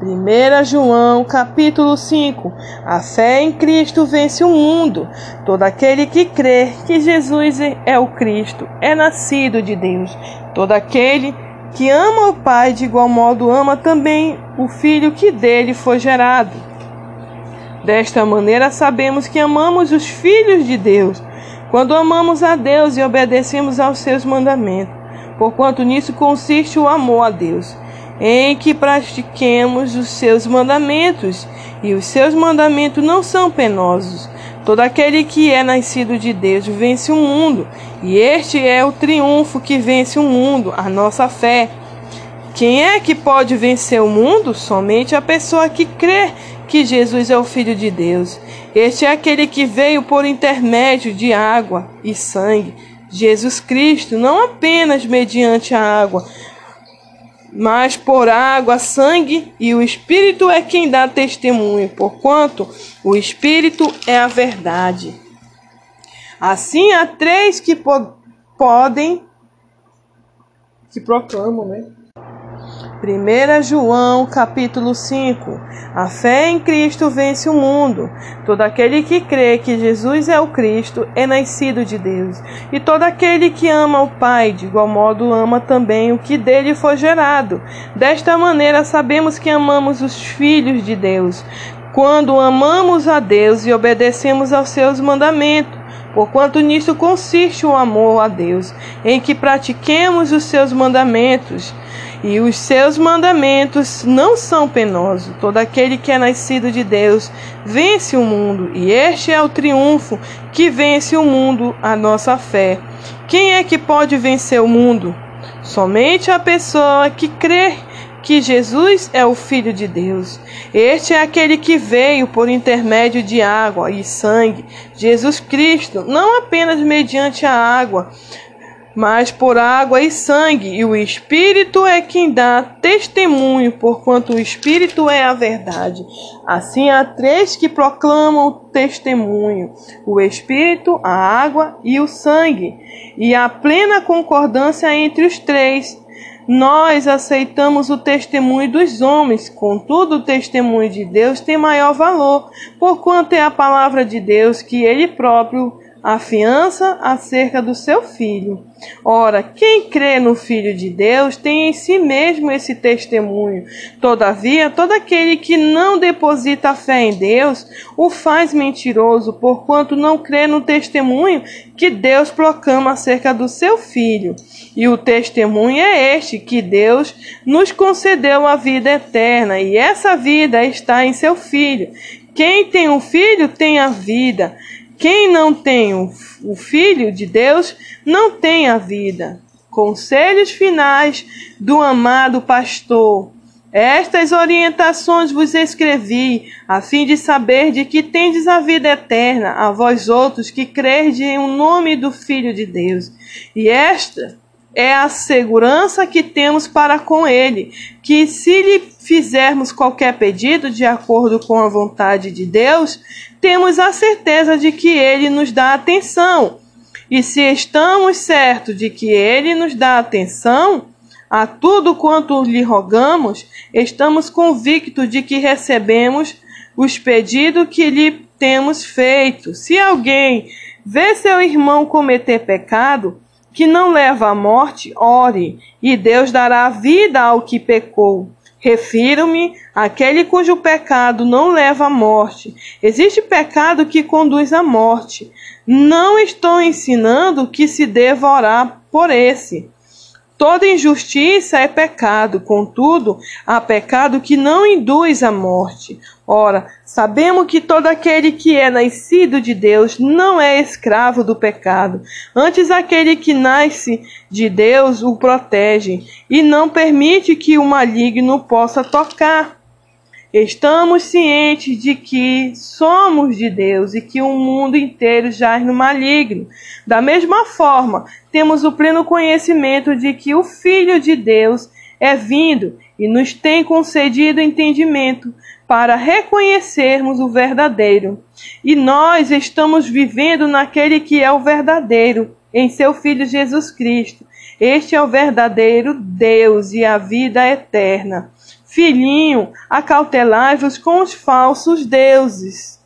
1 João capítulo 5 A fé em Cristo vence o mundo. Todo aquele que crê que Jesus é o Cristo é nascido de Deus. Todo aquele que ama o Pai de igual modo ama também o Filho que dele foi gerado. Desta maneira sabemos que amamos os filhos de Deus, quando amamos a Deus e obedecemos aos seus mandamentos, porquanto nisso consiste o amor a Deus em que pratiquemos os seus mandamentos, e os seus mandamentos não são penosos. Todo aquele que é nascido de Deus vence o mundo, e este é o triunfo que vence o mundo, a nossa fé. Quem é que pode vencer o mundo? Somente a pessoa que crê que Jesus é o Filho de Deus. Este é aquele que veio por intermédio de água e sangue. Jesus Cristo, não apenas mediante a água, mas por água, sangue e o Espírito é quem dá testemunho, porquanto o Espírito é a verdade. Assim há três que po podem, que proclamam, né? 1 João capítulo 5 A fé em Cristo vence o mundo. Todo aquele que crê que Jesus é o Cristo é nascido de Deus. E todo aquele que ama o Pai, de igual modo ama também o que dele foi gerado. Desta maneira sabemos que amamos os filhos de Deus, quando amamos a Deus e obedecemos aos seus mandamentos. Porquanto nisso consiste o amor a Deus, em que pratiquemos os seus mandamentos e os seus mandamentos não são penosos. Todo aquele que é nascido de Deus vence o mundo, e este é o triunfo que vence o mundo, a nossa fé. Quem é que pode vencer o mundo? Somente a pessoa que crê que Jesus é o Filho de Deus. Este é aquele que veio por intermédio de água e sangue, Jesus Cristo, não apenas mediante a água, mas por água e sangue, e o Espírito é quem dá testemunho, porquanto o Espírito é a verdade. Assim há três que proclamam testemunho: o Espírito, a água e o sangue, e há plena concordância entre os três. Nós aceitamos o testemunho dos homens, contudo, o testemunho de Deus tem maior valor, porquanto é a palavra de Deus que ele próprio afiança acerca do seu filho. Ora, quem crê no Filho de Deus tem em si mesmo esse testemunho. Todavia, todo aquele que não deposita fé em Deus o faz mentiroso, porquanto não crê no testemunho que Deus proclama acerca do seu Filho. E o testemunho é este: que Deus nos concedeu a vida eterna, e essa vida está em seu Filho. Quem tem um filho tem a vida. Quem não tem o Filho de Deus não tem a vida. Conselhos finais do amado pastor. Estas orientações vos escrevi, a fim de saber de que tendes a vida eterna, a vós outros que crede em o nome do Filho de Deus. E esta é a segurança que temos para com Ele, que se lhe fizermos qualquer pedido de acordo com a vontade de Deus, temos a certeza de que Ele nos dá atenção. E se estamos certos de que Ele nos dá atenção a tudo quanto lhe rogamos, estamos convictos de que recebemos os pedidos que lhe temos feito. Se alguém vê seu irmão cometer pecado que não leva à morte, ore, e Deus dará vida ao que pecou. Refiro-me àquele cujo pecado não leva à morte. Existe pecado que conduz à morte. Não estou ensinando que se deva orar por esse. Toda injustiça é pecado, contudo, há pecado que não induz à morte. Ora, sabemos que todo aquele que é nascido de Deus não é escravo do pecado. Antes, aquele que nasce de Deus o protege e não permite que o maligno possa tocar. Estamos cientes de que somos de Deus e que o mundo inteiro jaz no maligno. Da mesma forma, temos o pleno conhecimento de que o Filho de Deus é vindo e nos tem concedido entendimento para reconhecermos o verdadeiro. E nós estamos vivendo naquele que é o verdadeiro, em seu Filho Jesus Cristo. Este é o verdadeiro Deus e a vida eterna. Filhinho, acautelai-vos com os falsos deuses.